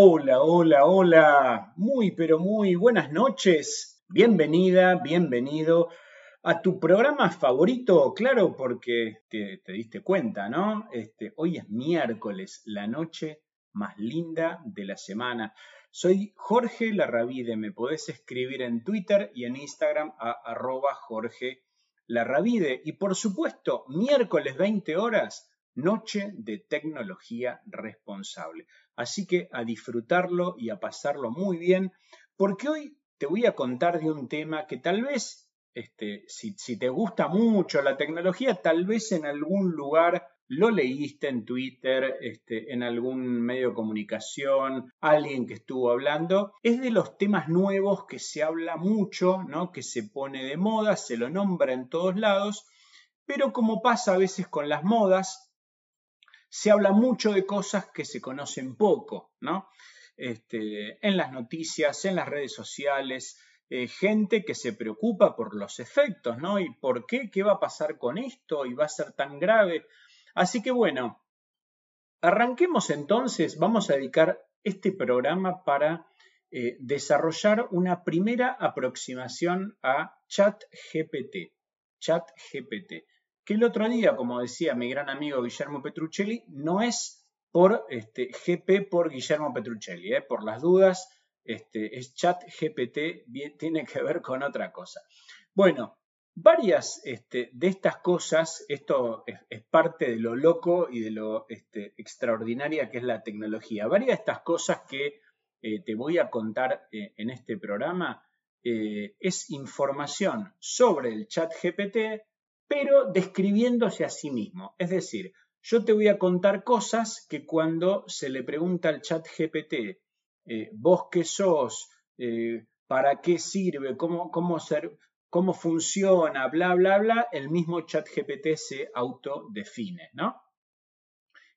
Hola, hola, hola. Muy, pero muy buenas noches. Bienvenida, bienvenido a tu programa favorito, claro, porque te, diste cuenta, ¿no? Este, hoy es miércoles, la noche más linda de la semana. Soy Jorge Larravide, me podés escribir en Twitter y en Instagram a arroba Jorge Larravide. Y por supuesto, miércoles 20 horas, noche de tecnología responsable. Así que a disfrutarlo y a pasarlo muy bien, porque hoy te voy a contar de un tema que tal vez, este, si, te gusta mucho la tecnología, tal vez en algún lugar lo leíste en Twitter, este, en algún medio de comunicación, alguien que estuvo hablando, es de los temas nuevos que se habla mucho, ¿no? que se pone de moda, se lo nombra en todos lados, pero como pasa a veces con las modas, se habla mucho de cosas que se conocen poco, ¿no? Este, en las noticias, en las redes sociales, eh, gente que se preocupa por los efectos, ¿no? ¿Y por qué? ¿Qué va a pasar con esto? ¿Y va a ser tan grave? Así que bueno, arranquemos entonces, vamos a dedicar este programa para eh, desarrollar una primera aproximación a ChatGPT. ChatGPT, que el otro día, como decía mi gran amigo Guillermo Petruccelli, no es por este, GP por Guillermo Petruccelli, eh, por las dudas, este, es ChatGPT, tiene que ver con otra cosa. Bueno, Varias este, de estas cosas, esto es, parte de lo loco y de lo este, extraordinaria que es la tecnología. Varias de estas cosas que eh, te voy a contar eh, en este programa es información sobre el chat GPT, pero describiéndose a sí mismo. Es decir, yo te voy a contar cosas que cuando se le pregunta al chat GPT, vos qué sos, para qué sirve, cómo, cómo cómo funciona, bla, bla, bla, el mismo chat GPT se autodefine, ¿no?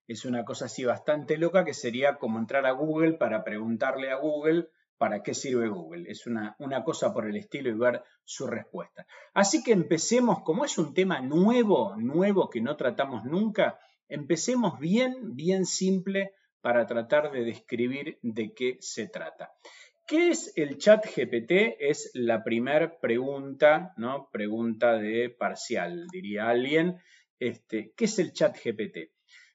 Es una cosa así bastante loca que sería como entrar a Google para preguntarle a Google para qué sirve Google. Es una, una cosa por el estilo y ver su respuesta. Así que empecemos, como es un tema nuevo, nuevo que no tratamos nunca, empecemos bien, bien simple para tratar de describir de qué se trata. ¿Qué es el chat GPT? Es la primera pregunta, ¿no? Pregunta de parcial, diría alguien. Este, ¿Qué es el chat GPT?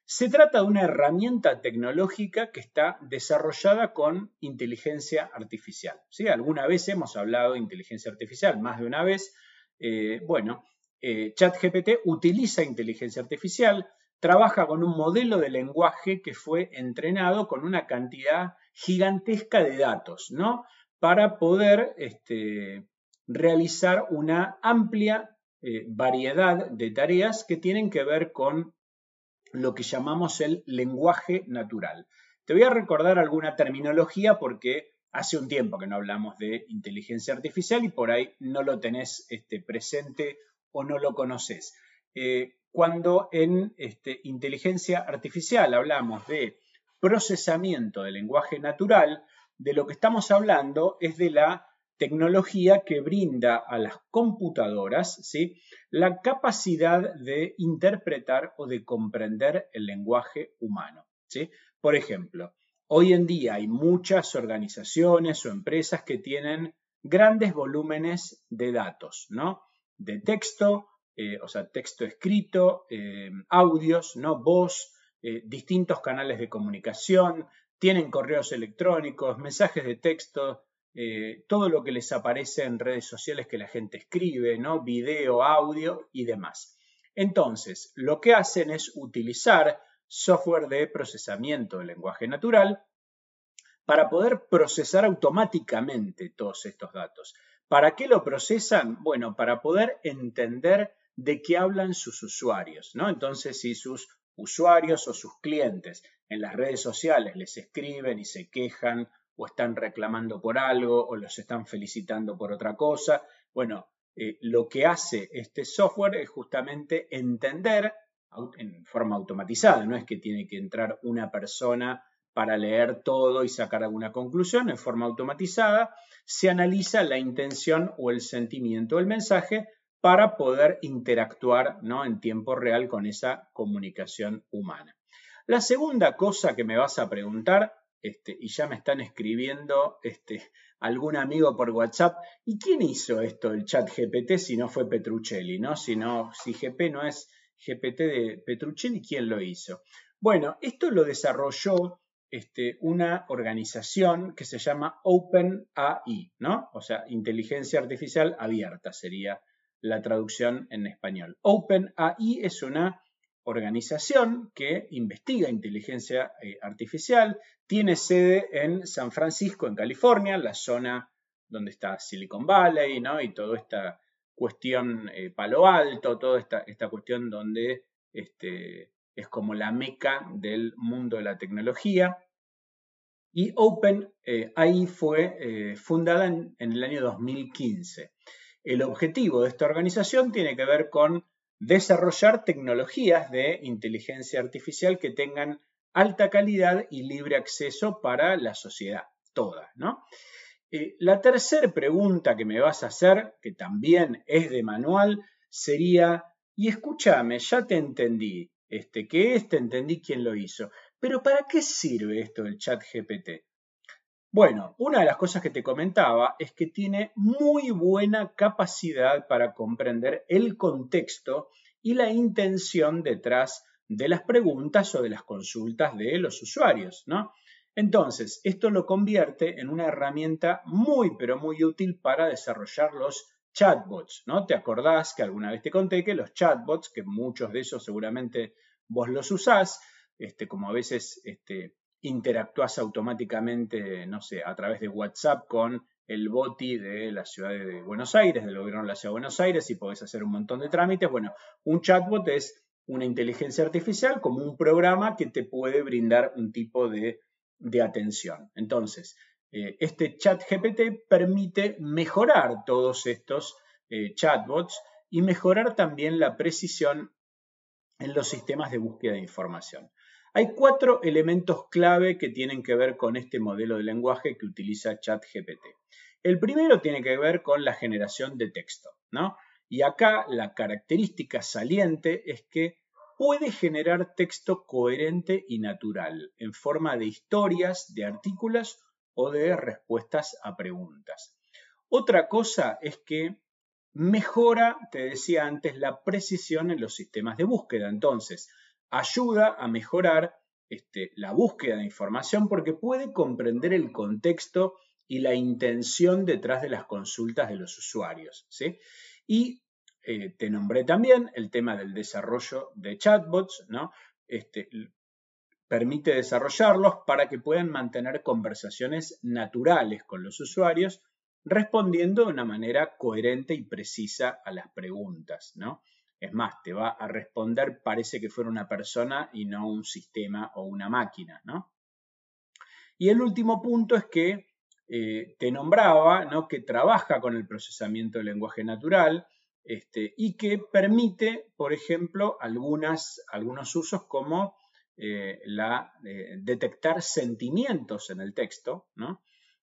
Se trata de una herramienta tecnológica que está desarrollada con inteligencia artificial. ¿sí? Alguna vez hemos hablado de inteligencia artificial, más de una vez. Eh, bueno, eh, ChatGPT utiliza inteligencia artificial, trabaja con un modelo de lenguaje que fue entrenado con una cantidad gigantesca de datos, ¿no? Para poder este, realizar una amplia eh, variedad de tareas que tienen que ver con lo que llamamos el lenguaje natural. Te voy a recordar alguna terminología porque hace un tiempo que no hablamos de inteligencia artificial y por ahí no lo tenés este, presente o no lo conoces. Eh, cuando en este, inteligencia artificial hablamos de procesamiento del lenguaje natural, de lo que estamos hablando es de la tecnología que brinda a las computadoras ¿sí? la capacidad de interpretar o de comprender el lenguaje humano. ¿sí? Por ejemplo, hoy en día hay muchas organizaciones o empresas que tienen grandes volúmenes de datos, ¿no? De texto, eh, o sea, texto escrito, eh, audios, ¿no? Voz, eh, distintos canales de comunicación, tienen correos electrónicos, mensajes de texto, eh, todo lo que les aparece en redes sociales que la gente escribe, ¿no? Video, audio y demás. Entonces, lo que hacen es utilizar software de procesamiento del lenguaje natural para poder procesar automáticamente todos estos datos. ¿Para qué lo procesan? Bueno, para poder entender de qué hablan sus usuarios, ¿no? Entonces, si sus usuarios o sus clientes en las redes sociales les escriben y se quejan o están reclamando por algo o los están felicitando por otra cosa. Bueno, eh, lo que hace este software es justamente entender en forma automatizada, no es que tiene que entrar una persona para leer todo y sacar alguna conclusión, en forma automatizada se analiza la intención o el sentimiento del mensaje para poder interactuar ¿no? en tiempo real con esa comunicación humana. La segunda cosa que me vas a preguntar, este, y ya me están escribiendo este, algún amigo por WhatsApp. ¿Y quién hizo esto, el chat GPT, si no fue Petruccelli? ¿no? Si, no, si GP no es GPT de Petruccelli, ¿quién lo hizo? Bueno, esto lo desarrolló este, una organización que se llama OpenAI, ¿no? O sea, inteligencia artificial abierta sería la traducción en español. OpenAI es una organización que investiga inteligencia eh, artificial, tiene sede en San Francisco, en California, la zona donde está Silicon Valley, ¿no? Y toda esta cuestión eh, Palo Alto, toda esta, esta cuestión donde este, es como la meca del mundo de la tecnología. Y Open eh, fue fundada en, en el año 2015. El objetivo de esta organización tiene que ver con desarrollar tecnologías de inteligencia artificial que tengan alta calidad y libre acceso para la sociedad toda, ¿no? Eh, la tercera pregunta que me vas a hacer, que también es de manual, sería, y escúchame, ya te entendí, este, que es, te entendí quién lo hizo, pero ¿para qué sirve esto del chat GPT? Bueno, una de las cosas que te comentaba es que tiene muy buena capacidad para comprender el contexto y la intención detrás de las preguntas o de las consultas de los usuarios, ¿no? Entonces, esto lo convierte en una herramienta muy, pero muy útil para desarrollar los chatbots, ¿no? Te acordás que alguna vez te conté que los chatbots, que muchos de esos seguramente vos los usás, este, como a veces este, interactúas automáticamente, no sé, a través de WhatsApp con el BOTI de la ciudad de Buenos Aires, del gobierno de la ciudad de Buenos Aires, y podés hacer un montón de trámites. Bueno, un chatbot es una inteligencia artificial como un programa que te puede brindar un tipo de, atención. Entonces, eh, este chat GPT permite mejorar todos estos eh, chatbots y mejorar también la precisión en los sistemas de búsqueda de información. Hay cuatro elementos clave que tienen que ver con este modelo de lenguaje que utiliza ChatGPT. El primero tiene que ver con la generación de texto, ¿no? Y acá la característica saliente es que puede generar texto coherente y natural en forma de historias, de artículos o de respuestas a preguntas. Otra cosa es que mejora, te decía antes, la precisión en los sistemas de búsqueda. Entonces, ayuda a mejorar este, la búsqueda de información porque puede comprender el contexto y la intención detrás de las consultas de los usuarios. ¿sí? Y eh, te nombré también el tema del desarrollo de chatbots, ¿no? Este, permite desarrollarlos para que puedan mantener conversaciones naturales con los usuarios, respondiendo de una manera coherente y precisa a las preguntas, ¿no? Es más, te va a responder, parece que fuera una persona y no un sistema o una máquina, ¿no? Y el último punto es que eh, te nombraba, ¿no? Que trabaja con el procesamiento del lenguaje natural este, y que permite, por ejemplo, algunas, algunos usos como eh, la, eh, detectar sentimientos en el texto, ¿no?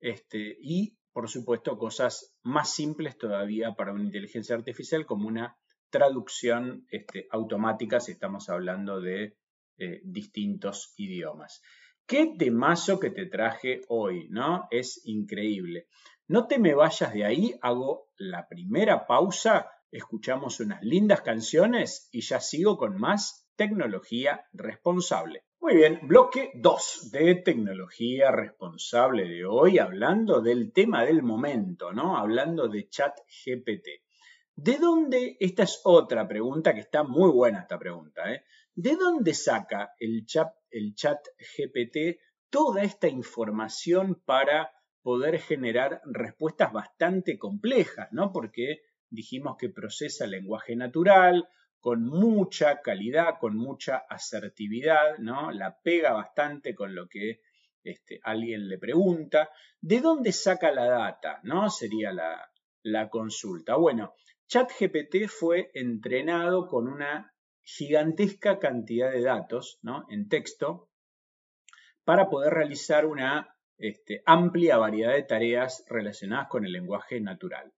Este, y, por supuesto, cosas más simples todavía para una inteligencia artificial como una traducción este, automática si estamos hablando de eh, distintos idiomas. Qué temazo que te traje hoy, ¿no? Es increíble. No te me vayas de ahí, hago la primera pausa, escuchamos unas lindas canciones y ya sigo con más tecnología responsable. Muy bien, bloque 2 de tecnología responsable de hoy, hablando del tema del momento, ¿no? Hablando de chat GPT. ¿De dónde? Esta es otra pregunta que está muy buena esta pregunta. ¿eh? ¿De dónde saca el chat, el chat GPT toda esta información para poder generar respuestas bastante complejas, ¿no? Porque dijimos que procesa lenguaje natural, con mucha calidad, con mucha asertividad, ¿no? La pega bastante con lo que este, alguien le pregunta. ¿De dónde saca la data? ¿No? Sería la, la consulta. Bueno, ChatGPT fue entrenado con una gigantesca cantidad de datos en texto para poder realizar una este, amplia variedad de tareas relacionadas con el lenguaje natural.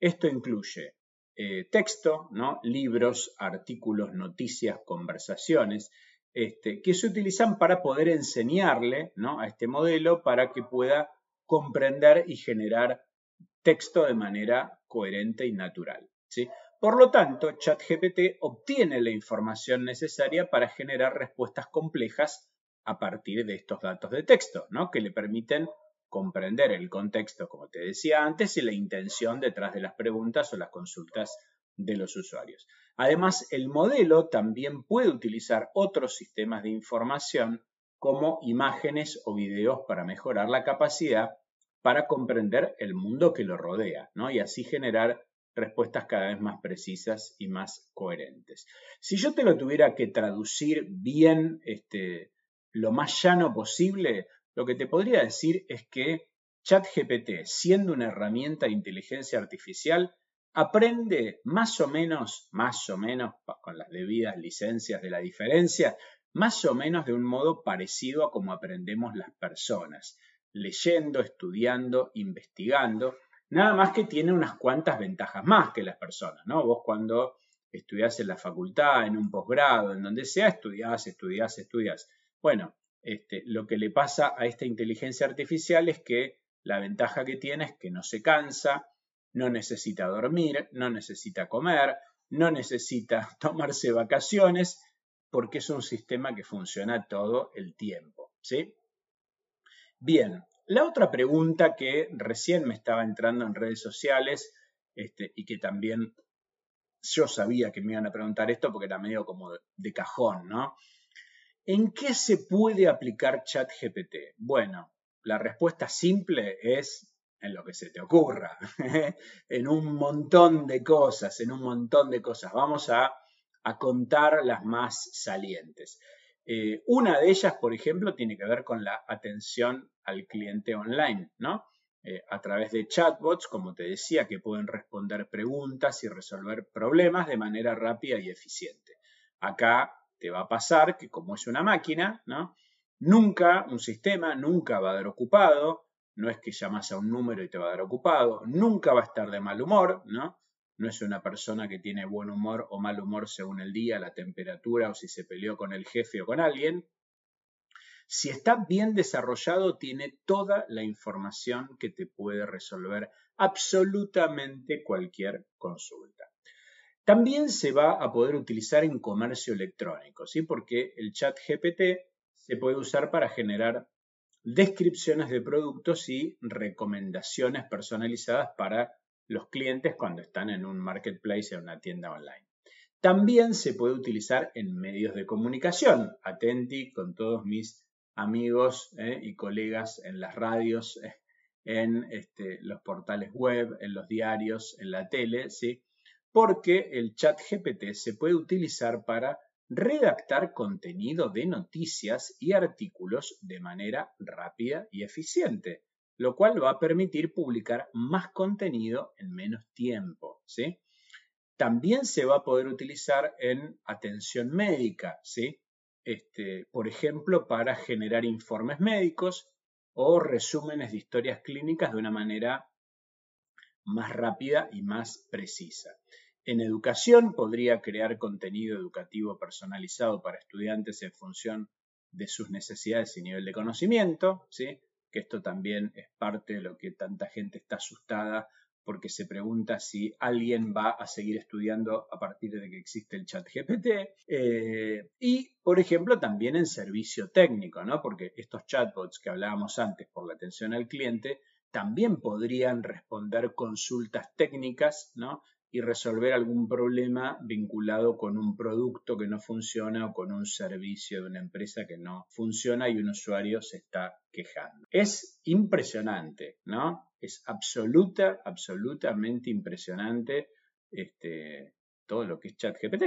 Esto incluye eh, texto, libros, artículos, noticias, conversaciones, este, que se utilizan para poder enseñarle a este modelo para que pueda comprender y generar texto de manera coherente y natural. Por lo tanto, ChatGPT obtiene la información necesaria para generar respuestas complejas a partir de estos datos de texto, ¿no? que le permiten comprender el contexto, como te decía antes, y la intención detrás de las preguntas o las consultas de los usuarios. Además, el modelo también puede utilizar otros sistemas de información como imágenes o videos para mejorar la capacidad para comprender el mundo que lo rodea, ¿no? Y así generar respuestas cada vez más precisas y más coherentes. Si yo te lo tuviera que traducir bien, este, lo más llano posible, lo que te podría decir es que ChatGPT, siendo una herramienta de inteligencia artificial, aprende más o menos, más o menos, con las debidas licencias de la diferencia, más o menos de un modo parecido a como aprendemos las personas, leyendo, estudiando, investigando, nada más que tiene unas cuantas ventajas más que las personas, ¿no? Vos cuando estudiás en la facultad, en un posgrado, en donde sea, estudiás, estudiás, estudiás. Bueno, este, lo que le pasa a esta inteligencia artificial es que la ventaja que tiene es que no se cansa, no necesita dormir, no necesita comer, no necesita tomarse vacaciones, porque es un sistema que funciona todo el tiempo. ¿sí? Bien, la otra pregunta que recién me estaba entrando en redes sociales este, y que también yo sabía que me iban a preguntar esto porque era medio como de cajón, ¿no? ¿En qué se puede aplicar ChatGPT? Bueno, la respuesta simple es en lo que se te ocurra, en un montón de cosas, en un montón de cosas. Vamos a, contar las más salientes. Eh, una de ellas, por ejemplo, tiene que ver con la atención al cliente online, ¿no? Eh, a través de chatbots, como te decía, que pueden responder preguntas y resolver problemas de manera rápida y eficiente. Acá te va a pasar que como es una máquina, ¿no? Nunca, un sistema nunca va a dar ocupado, no es que llamas a un número y te va a dar ocupado, nunca va a estar de mal humor, ¿no? No es una persona que tiene buen humor o mal humor según el día, la temperatura o si se peleó con el jefe o con alguien. Si está bien desarrollado, tiene toda la información que te puede resolver absolutamente cualquier consulta. También se va a poder utilizar en comercio electrónico, ¿sí? porque el chat GPT se puede usar para generar descripciones de productos y recomendaciones personalizadas para los clientes cuando están en un marketplace en una tienda online. También se puede utilizar en medios de comunicación. Atenti con todos mis amigos ¿eh? y colegas en las radios, eh, en este, los portales web, en los diarios, en la tele, ¿sí? porque el chat GPT se puede utilizar para redactar contenido de noticias y artículos de manera rápida y eficiente, lo cual va a permitir publicar más contenido en menos tiempo. ¿sí? También se va a poder utilizar en atención médica, ¿sí? Este, por ejemplo, para generar informes médicos o resúmenes de historias clínicas de una manera más rápida y más precisa. En educación podría crear contenido educativo personalizado para estudiantes en función de sus necesidades y nivel de conocimiento, ¿sí? Que esto también es parte de lo que tanta gente está asustada porque se pregunta si alguien va a seguir estudiando a partir de que existe el chat GPT. Eh, y, por ejemplo, también en servicio técnico, ¿no? porque estos chatbots que hablábamos antes por la atención al cliente también podrían responder consultas técnicas, ¿no? Y resolver algún problema vinculado con un producto que no funciona o con un servicio de una empresa que no funciona y un usuario se está quejando. Es impresionante, ¿no? Es absoluta, absolutamente impresionante este, todo lo que es ChatGPT.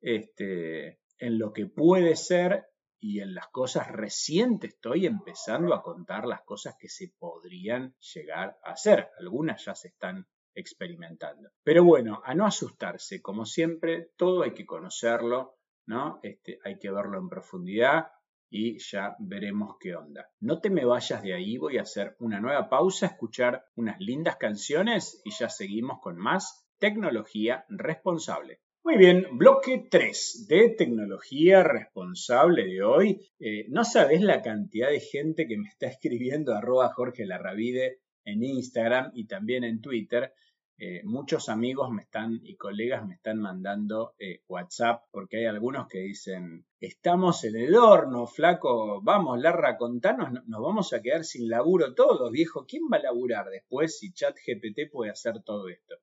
Este, en lo que puede ser y en las cosas recientes estoy empezando a contar las cosas que se podrían llegar a hacer. Algunas ya se están experimentando. Pero bueno, a no asustarse, como siempre, todo hay que conocerlo, ¿no? Este, hay que verlo en profundidad y ya veremos qué onda. No te me vayas de ahí, voy a hacer una nueva pausa, escuchar unas lindas canciones y ya seguimos con más tecnología responsable. Muy bien, bloque 3 de tecnología responsable de hoy. Eh, no sabes la cantidad de gente que me está escribiendo arroba Jorge Larravide en Instagram y también en Twitter. Eh, muchos amigos me están y colegas me están mandando eh, WhatsApp porque hay algunos que dicen, estamos en el horno, flaco, vamos, Larra, contanos, nos vamos a quedar sin laburo todos, viejo, ¿quién va a laburar después si ChatGPT puede hacer todo esto?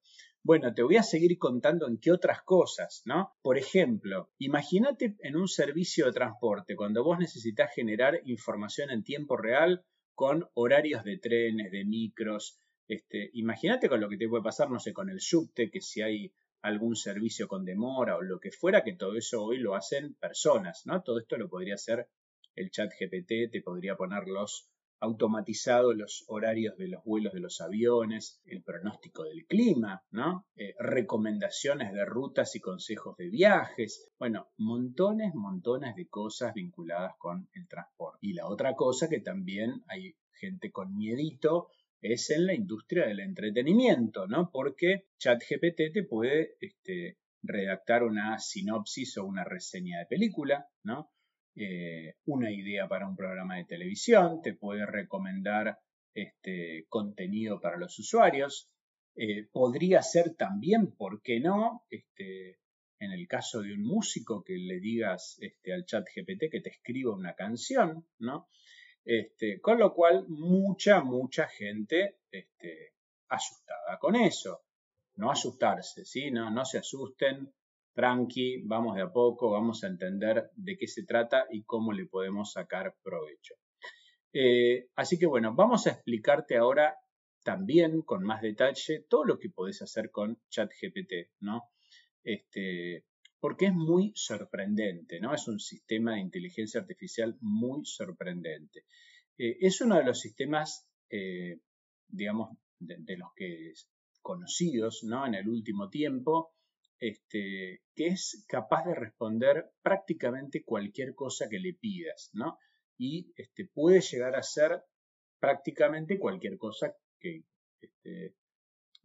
Bueno, te voy a seguir contando en qué otras cosas, ¿no? Por ejemplo, imagínate en un servicio de transporte, cuando vos necesitas generar información en tiempo real con horarios de trenes, de micros. Este, imagínate con lo que te puede pasar, no sé, con el subte, que si hay algún servicio con demora o lo que fuera, que todo eso hoy lo hacen personas, ¿no? Todo esto lo podría hacer el chat GPT, te podría poner los automatizado los horarios de los vuelos de los aviones, el pronóstico del clima, ¿no? Eh, recomendaciones de rutas y consejos de viajes, bueno, montones, montones de cosas vinculadas con el transporte. Y la otra cosa que también hay gente con miedito es en la industria del entretenimiento, ¿no? Porque ChatGPT te puede este, redactar una sinopsis o una reseña de película, ¿no? Eh, una idea para un programa de televisión, te puede recomendar este, contenido para los usuarios. Eh, podría ser también, ¿por qué no? Este, en el caso de un músico que le digas este, al chat GPT que te escriba una canción, ¿no? Este, con lo cual, mucha, mucha gente este, asustada con eso. No asustarse, ¿sí? No, se asusten tranqui, vamos de a poco, vamos a entender de qué se trata y cómo le podemos sacar provecho. Eh, así que bueno, vamos a explicarte ahora también con más detalle todo lo que podés hacer con ChatGPT, ¿no? Este, porque es muy sorprendente, ¿no? Es un sistema de inteligencia artificial muy sorprendente. Eh, es uno de los sistemas, eh, digamos, de, los que conocidos, ¿no? En el último tiempo, este, que es capaz de responder prácticamente cualquier cosa que le pidas, ¿no? Y este, puede llegar a ser prácticamente cualquier cosa que este,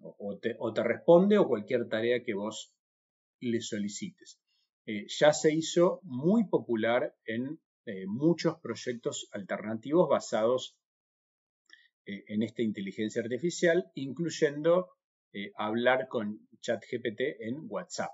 o, te, responde o cualquier tarea que vos le solicites. Eh, ya se hizo muy popular en eh, muchos proyectos alternativos basados eh, en esta inteligencia artificial, incluyendo hablar con ChatGPT en WhatsApp.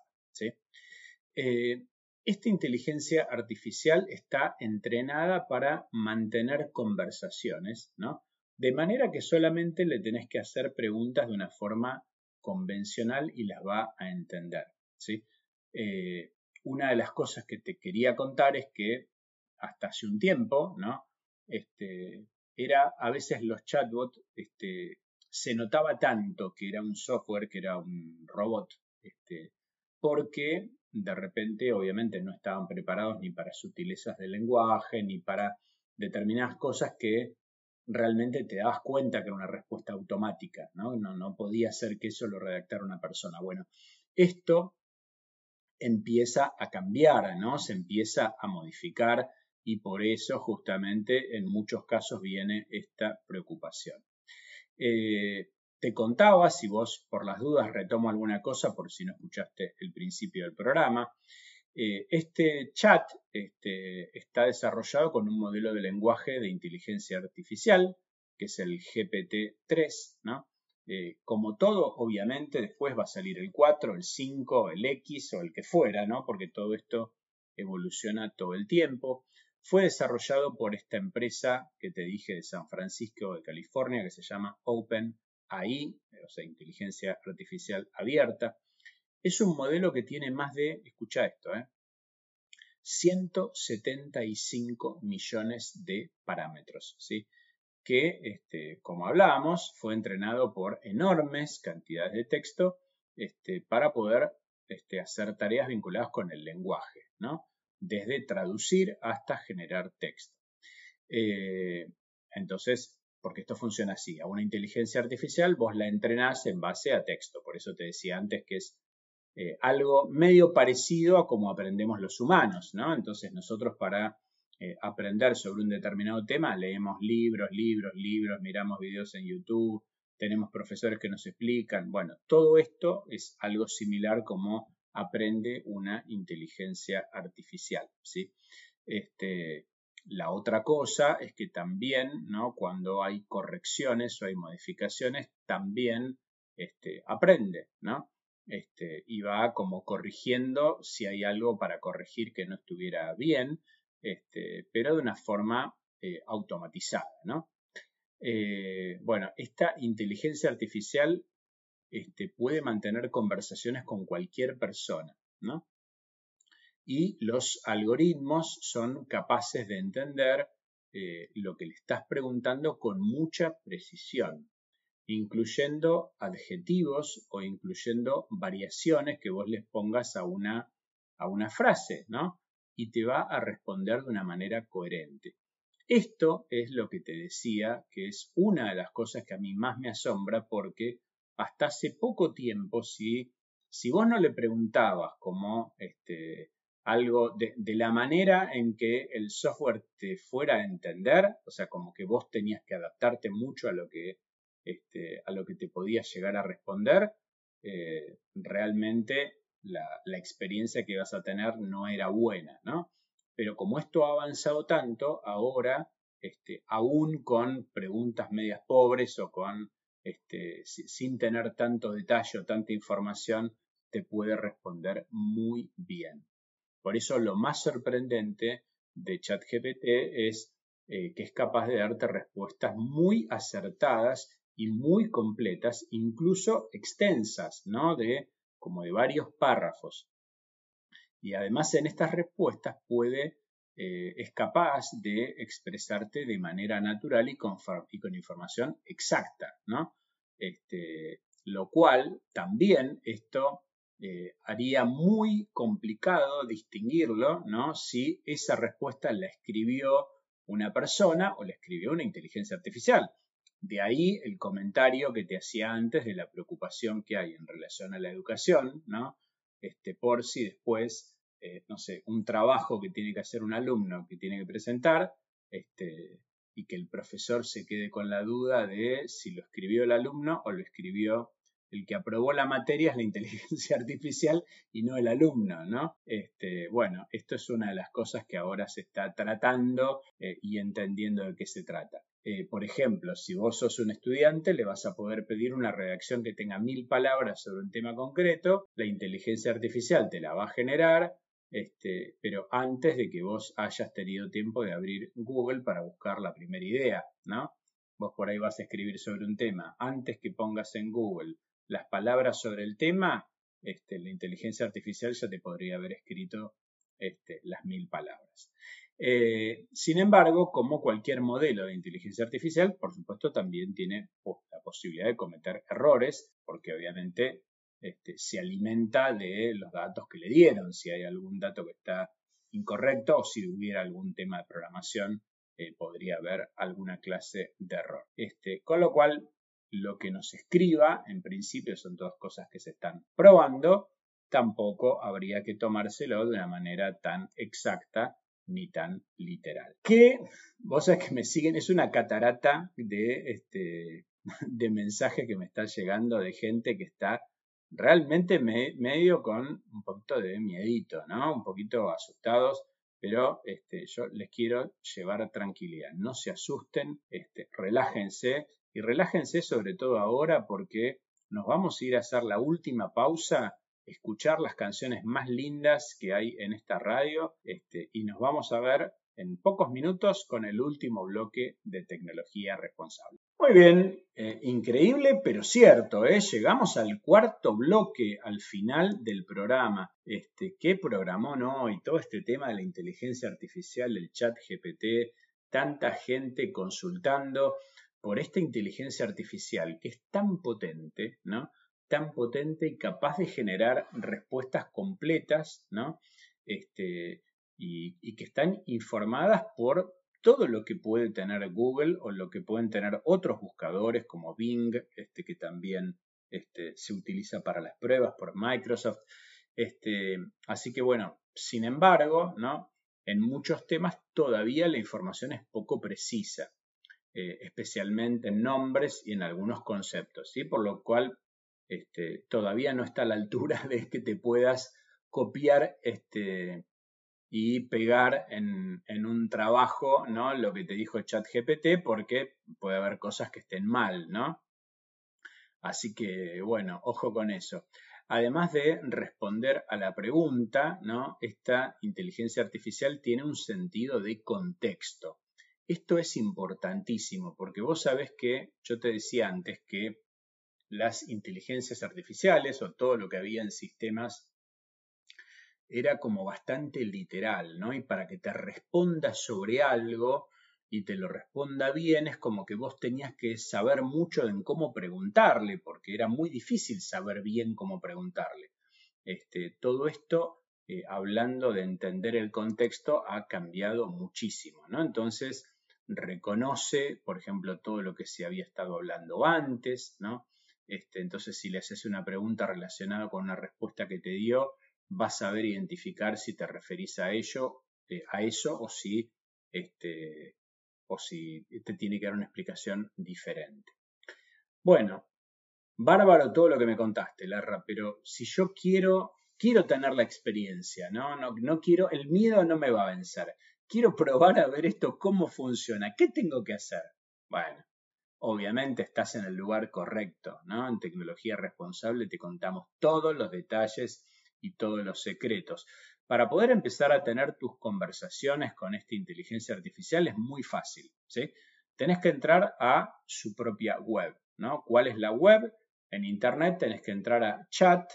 Esta inteligencia artificial está entrenada para mantener conversaciones, ¿no? De manera que solamente le tenés que hacer preguntas de una forma convencional y las va a entender. ¿Sí? Eh, una de las cosas que te quería contar es que hasta hace un tiempo, ¿no? Este, era a veces los chatbots este, se notaba tanto que era un software, que era un robot, este, porque de repente obviamente no estaban preparados ni para sutilezas del lenguaje, ni para determinadas cosas que realmente te dabas cuenta que era una respuesta automática, ¿no? No, no podía ser que eso lo redactara una persona. Bueno, esto empieza a cambiar, ¿no? Se empieza a modificar y por eso justamente en muchos casos viene esta preocupación. Eh, te contaba, si vos por las dudas retomo alguna cosa, por si no escuchaste el principio del programa, eh, este chat este, está desarrollado con un modelo de lenguaje de inteligencia artificial, que es el GPT-3, ¿no? Eh, como todo, obviamente, después va a salir el 4, el 5, el X o el que fuera, ¿no? Porque todo esto evoluciona todo el tiempo. Fue desarrollado por esta empresa que te dije de San Francisco de California que se llama OpenAI, o sea, inteligencia artificial abierta. Es un modelo que tiene más de, escucha esto, 175 ¿eh? millones de parámetros, ¿sí? Que, este, como hablábamos, fue entrenado por enormes cantidades de texto este, para poder este, hacer tareas vinculadas con el lenguaje. ¿no? desde traducir hasta generar texto. Eh, entonces, porque esto funciona así, a una inteligencia artificial vos la entrenás en base a texto, por eso te decía antes que es eh, algo medio parecido a como aprendemos los humanos, ¿no? Entonces nosotros para eh, aprender sobre un determinado tema leemos libros, libros, libros, miramos videos en YouTube, tenemos profesores que nos explican, bueno, todo esto es algo similar como aprende una inteligencia artificial. ¿sí? Este, la otra cosa es que también, ¿no? cuando hay correcciones o hay modificaciones, también este, aprende, ¿no? Este, y va como corrigiendo si hay algo para corregir que no estuviera bien, este, pero de una forma eh, automatizada, ¿no? Eh, bueno, esta inteligencia artificial este, puede mantener conversaciones con cualquier persona, ¿no? Y los algoritmos son capaces de entender eh, lo que le estás preguntando con mucha precisión, incluyendo adjetivos o incluyendo variaciones que vos les pongas a una, a una frase, ¿no? Y te va a responder de una manera coherente. Esto es lo que te decía, que es una de las cosas que a mí más me asombra porque hasta hace poco tiempo, si, si vos no le preguntabas como este, algo de, la manera en que el software te fuera a entender, o sea, como que vos tenías que adaptarte mucho a lo que, este, a lo que te podía llegar a responder, eh, realmente la, experiencia que vas a tener no era buena, ¿no? Pero como esto ha avanzado tanto, ahora, este, aún con preguntas medias pobres o con, este, sin tener tanto detalle o tanta información, te puede responder muy bien. Por eso lo más sorprendente de ChatGPT es eh, que es capaz de darte respuestas muy acertadas y muy completas, incluso extensas, ¿no? De como de varios párrafos. Y además en estas respuestas puede, eh, es capaz de expresarte de manera natural y con, información exacta, ¿no? Este, lo cual también esto eh, haría muy complicado distinguirlo, ¿no? Si esa respuesta la escribió una persona o la escribió una inteligencia artificial. De ahí el comentario que te hacía antes de la preocupación que hay en relación a la educación, ¿no? Este, por si después eh, no sé, un trabajo que tiene que hacer un alumno que tiene que presentar, este, y que el profesor se quede con la duda de si lo escribió el alumno o lo escribió el que aprobó la materia es la inteligencia artificial y no el alumno, ¿no? Este, bueno, esto es una de las cosas que ahora se está tratando eh, y entendiendo de qué se trata. Eh, por ejemplo, si vos sos un estudiante, le vas a poder pedir una redacción que tenga mil palabras sobre un tema concreto, la inteligencia artificial te la va a generar, este, pero antes de que vos hayas tenido tiempo de abrir Google para buscar la primera idea, ¿no? Vos por ahí vas a escribir sobre un tema. Antes que pongas en Google las palabras sobre el tema, este, la inteligencia artificial ya te podría haber escrito este, las mil palabras. Eh, sin embargo, como cualquier modelo de inteligencia artificial, por supuesto también tiene la posibilidad de cometer errores, porque obviamente este, se alimenta de los datos que le dieron, si hay algún dato que está incorrecto o si hubiera algún tema de programación, eh, podría haber alguna clase de error. Este, con lo cual, lo que nos escriba, en principio son todas cosas que se están probando, tampoco habría que tomárselo de una manera tan exacta ni tan literal. Que, vos sabés que me siguen, es una catarata de, este, de mensajes que me está llegando de gente que está realmente medio con un poquito de miedito, ¿no? Un poquito asustados, pero este, yo les quiero llevar tranquilidad. No se asusten, este, relájense y relájense sobre todo ahora porque nos vamos a ir a hacer la última pausa, escuchar las canciones más lindas que hay en esta radio este, y nos vamos a ver en pocos minutos con el último bloque de tecnología responsable. Muy bien, eh, increíble pero cierto, ¿eh? llegamos al cuarto bloque, al final del programa. Este, ¿Qué programó no? Y todo este tema de la inteligencia artificial, el chat GPT, tanta gente consultando por esta inteligencia artificial que es tan potente, ¿no? Tan potente y capaz de generar respuestas completas, ¿no? Este, y, que están informadas por todo lo que puede tener Google o lo que pueden tener otros buscadores como Bing, este, que también este, se utiliza para las pruebas por Microsoft. Este, así que bueno, sin embargo, ¿no? en muchos temas todavía la información es poco precisa, eh, especialmente en nombres y en algunos conceptos, ¿sí? por lo cual este, todavía no está a la altura de que te puedas copiar este, y pegar en, un trabajo, ¿no? Lo que te dijo ChatGPT, porque puede haber cosas que estén mal, ¿no? Así que, bueno, ojo con eso. Además de responder a la pregunta, ¿no? Esta inteligencia artificial tiene un sentido de contexto. Esto es importantísimo porque vos sabés que yo te decía antes que las inteligencias artificiales o todo lo que había en sistemas era como bastante literal, ¿no? Y para que te responda sobre algo y te lo responda bien, es como que vos tenías que saber mucho en cómo preguntarle, porque era muy difícil saber bien cómo preguntarle. Este, todo esto, eh, hablando de entender el contexto, ha cambiado muchísimo, ¿no? Entonces, reconoce, por ejemplo, todo lo que se había estado hablando antes, ¿no? Este, entonces, si le haces una pregunta relacionada con una respuesta que te dio, vas a saber identificar si te referís a ello, eh, a eso, o si, este, o si te tiene que dar una explicación diferente. Bueno, bárbaro todo lo que me contaste, Larra, pero si yo quiero, quiero tener la experiencia, ¿no? No, no quiero, el miedo no me va a vencer. Quiero probar a ver esto cómo funciona. ¿Qué tengo que hacer? Bueno, obviamente estás en el lugar correcto, ¿no? En tecnología responsable te contamos todos los detalles y todos los secretos. Para poder empezar a tener tus conversaciones con esta inteligencia artificial es muy fácil, ¿sí? Tenés que entrar a su propia web, ¿no? ¿Cuál es la web? En internet tenés que entrar a chat,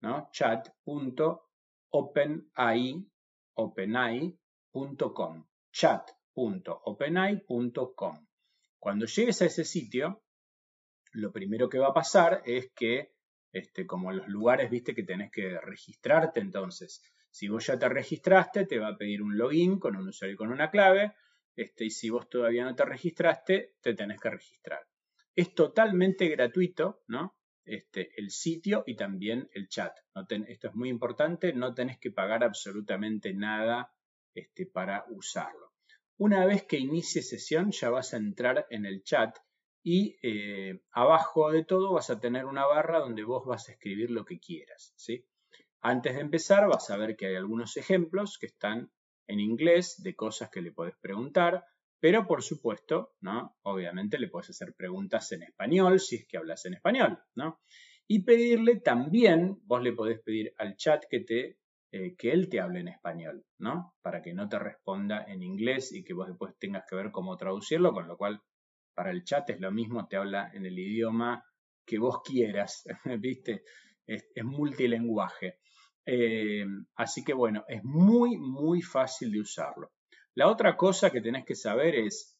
¿no? chat.openai.com chat.openai.com Cuando llegues a ese sitio, lo primero que va a pasar es que este, como los lugares, viste que tenés que registrarte, entonces, si vos ya te registraste, te va a pedir un login con un usuario y con una clave, este, y si vos todavía no te registraste, te tenés que registrar. Es totalmente gratuito, ¿no? Este, el sitio y también el chat. esto es muy importante, no tenés que pagar absolutamente nada este, para usarlo. Una vez que inicie sesión, ya vas a entrar en el chat y eh, abajo de todo vas a tener una barra donde vos vas a escribir lo que quieras. ¿sí? Antes de empezar vas a ver que hay algunos ejemplos que están en inglés de cosas que le podés preguntar, pero por supuesto, ¿no? obviamente le puedes hacer preguntas en español si es que hablas en español. ¿no? Y pedirle también, vos le podés pedir al chat que, te, eh, que él te hable en español, ¿no? para que no te responda en inglés y que vos después tengas que ver cómo traducirlo, con lo cual para el chat es lo mismo, te habla en el idioma que vos quieras, ¿viste? Es, multilenguaje. Eh, así que bueno, es muy, muy fácil de usarlo. La otra cosa que tenés que saber es,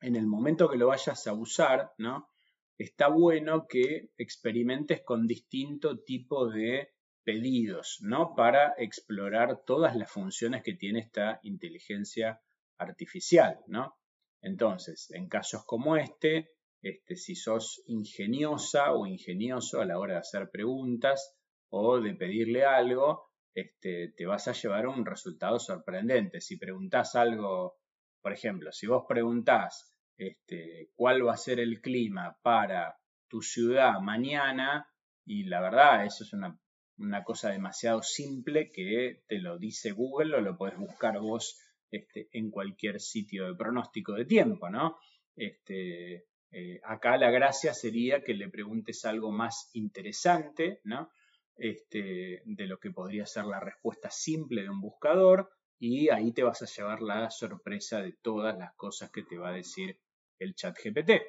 en el momento que lo vayas a usar, ¿no? Está bueno que experimentes con distinto tipo de pedidos, ¿no? Para explorar todas las funciones que tiene esta inteligencia artificial, ¿no? Entonces, en casos como este, este, si sos ingeniosa o ingenioso a la hora de hacer preguntas o de pedirle algo, este, te vas a llevar un resultado sorprendente. Si preguntás algo, por ejemplo, si vos preguntás este, cuál va a ser el clima para tu ciudad mañana, y la verdad, eso es una, una cosa demasiado simple que te lo dice Google o lo podés buscar vos este, en cualquier sitio de pronóstico de tiempo, ¿no? Este, eh, acá la gracia sería que le preguntes algo más interesante, ¿no? Este, de lo que podría ser la respuesta simple de un buscador y ahí te vas a llevar la sorpresa de todas las cosas que te va a decir el chat GPT.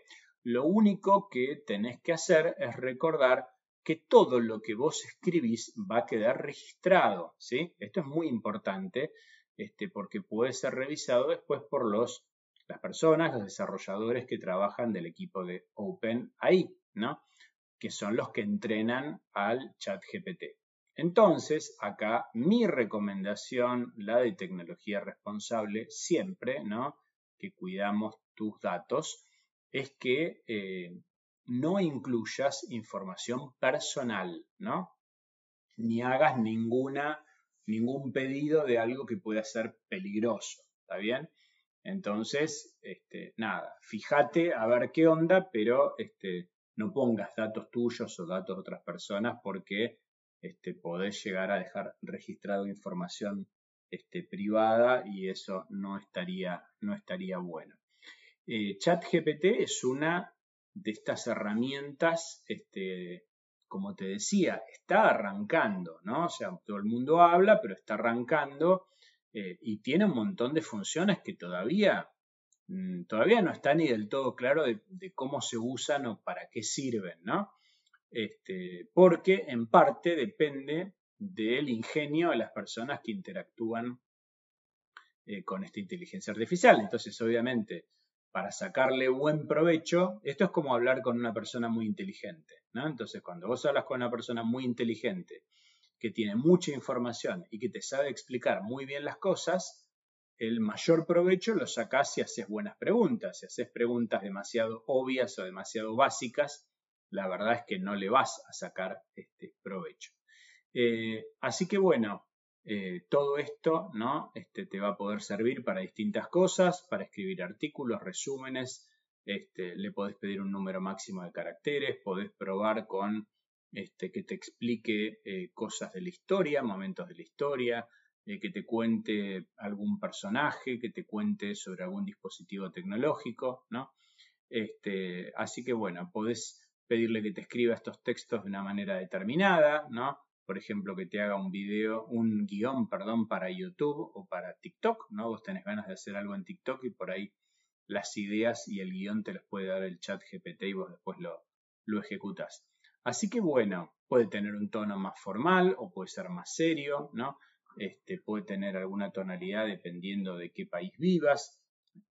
Lo único que tenés que hacer es recordar que todo lo que vos escribís va a quedar registrado, ¿sí? Esto es muy importante este, porque puede ser revisado después por los, las personas, los desarrolladores que trabajan del equipo de OpenAI, ¿no? que son los que entrenan al chat GPT. Entonces, acá mi recomendación, la de tecnología responsable, siempre, ¿no? Que cuidamos tus datos, es que eh, no incluyas información personal, ¿no? Ni hagas ninguna ningún pedido de algo que pueda ser peligroso, ¿está bien? Entonces, este, nada, fíjate a ver qué onda, pero este, no pongas datos tuyos o datos de otras personas porque este, podés llegar a dejar registrado información este, privada y eso no estaría, no estaría bueno. Eh, ChatGPT es una de estas herramientas, este, como te decía, está arrancando, ¿no? O sea, todo el mundo habla, pero está arrancando eh, y tiene un montón de funciones que todavía, mm, todavía no está ni del todo claro de, cómo se usan o para qué sirven, ¿no? Este, porque en parte depende del ingenio de las personas que interactúan eh, con esta inteligencia artificial. Entonces, obviamente, para sacarle buen provecho, esto es como hablar con una persona muy inteligente, ¿no? Entonces, cuando vos hablas con una persona muy inteligente, que tiene mucha información y que te sabe explicar muy bien las cosas, el mayor provecho lo sacás si haces buenas preguntas. Si haces preguntas demasiado obvias o demasiado básicas, la verdad es que no le vas a sacar este provecho. Eh, así que bueno, eh, todo esto ¿no? Este, te va a poder servir para distintas cosas, para escribir artículos, resúmenes, este, le podés pedir un número máximo de caracteres, podés probar con este, que te explique eh, cosas de la historia, momentos de la historia, que te cuente algún personaje, que te cuente sobre algún dispositivo tecnológico, ¿no? Así que bueno, podés pedirle que te escriba estos textos de una manera determinada, ¿no? Por ejemplo, que te haga un video, un guion, perdón, para YouTube o para TikTok, ¿no? Vos tenés ganas de hacer algo en TikTok y por ahí las ideas y el guion te los puede dar el chat GPT y vos después lo, lo ejecutas. Así que bueno, puede tener un tono más formal o puede ser más serio, ¿no? Este, puede tener alguna tonalidad dependiendo de qué país vivas.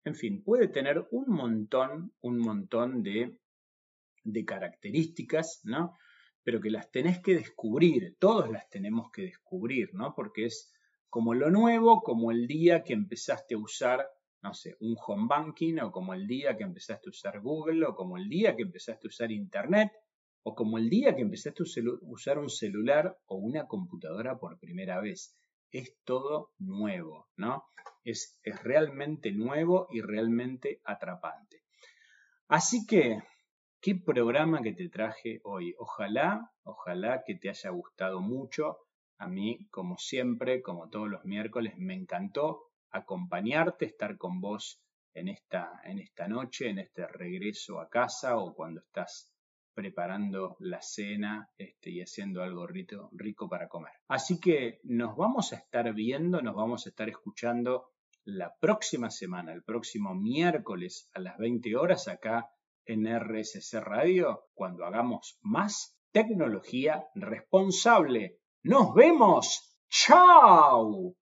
En fin, puede tener un montón, un montón de de características, ¿no? Pero que las tenés que descubrir, todos las tenemos que descubrir, ¿no? Porque es como lo nuevo, como el día que empezaste a usar, no sé, un home banking, o como el día que empezaste a usar Google, o como el día que empezaste a usar Internet, o como el día que empezaste a usar un celular o una computadora por primera vez. Es todo nuevo, ¿no? Es, es realmente nuevo y realmente atrapante. Así que qué programa que te traje hoy. Ojalá, ojalá que te haya gustado mucho. A mí, como siempre, como todos los miércoles, me encantó acompañarte, estar con vos en esta, en esta noche, en este regreso a casa o cuando estás preparando la cena este, y haciendo algo rico, rico para comer. Así que nos vamos a estar viendo, nos vamos a estar escuchando la próxima semana, el próximo miércoles a las 20 horas acá en RSC Radio cuando hagamos más tecnología responsable. Nos vemos. ¡Chao!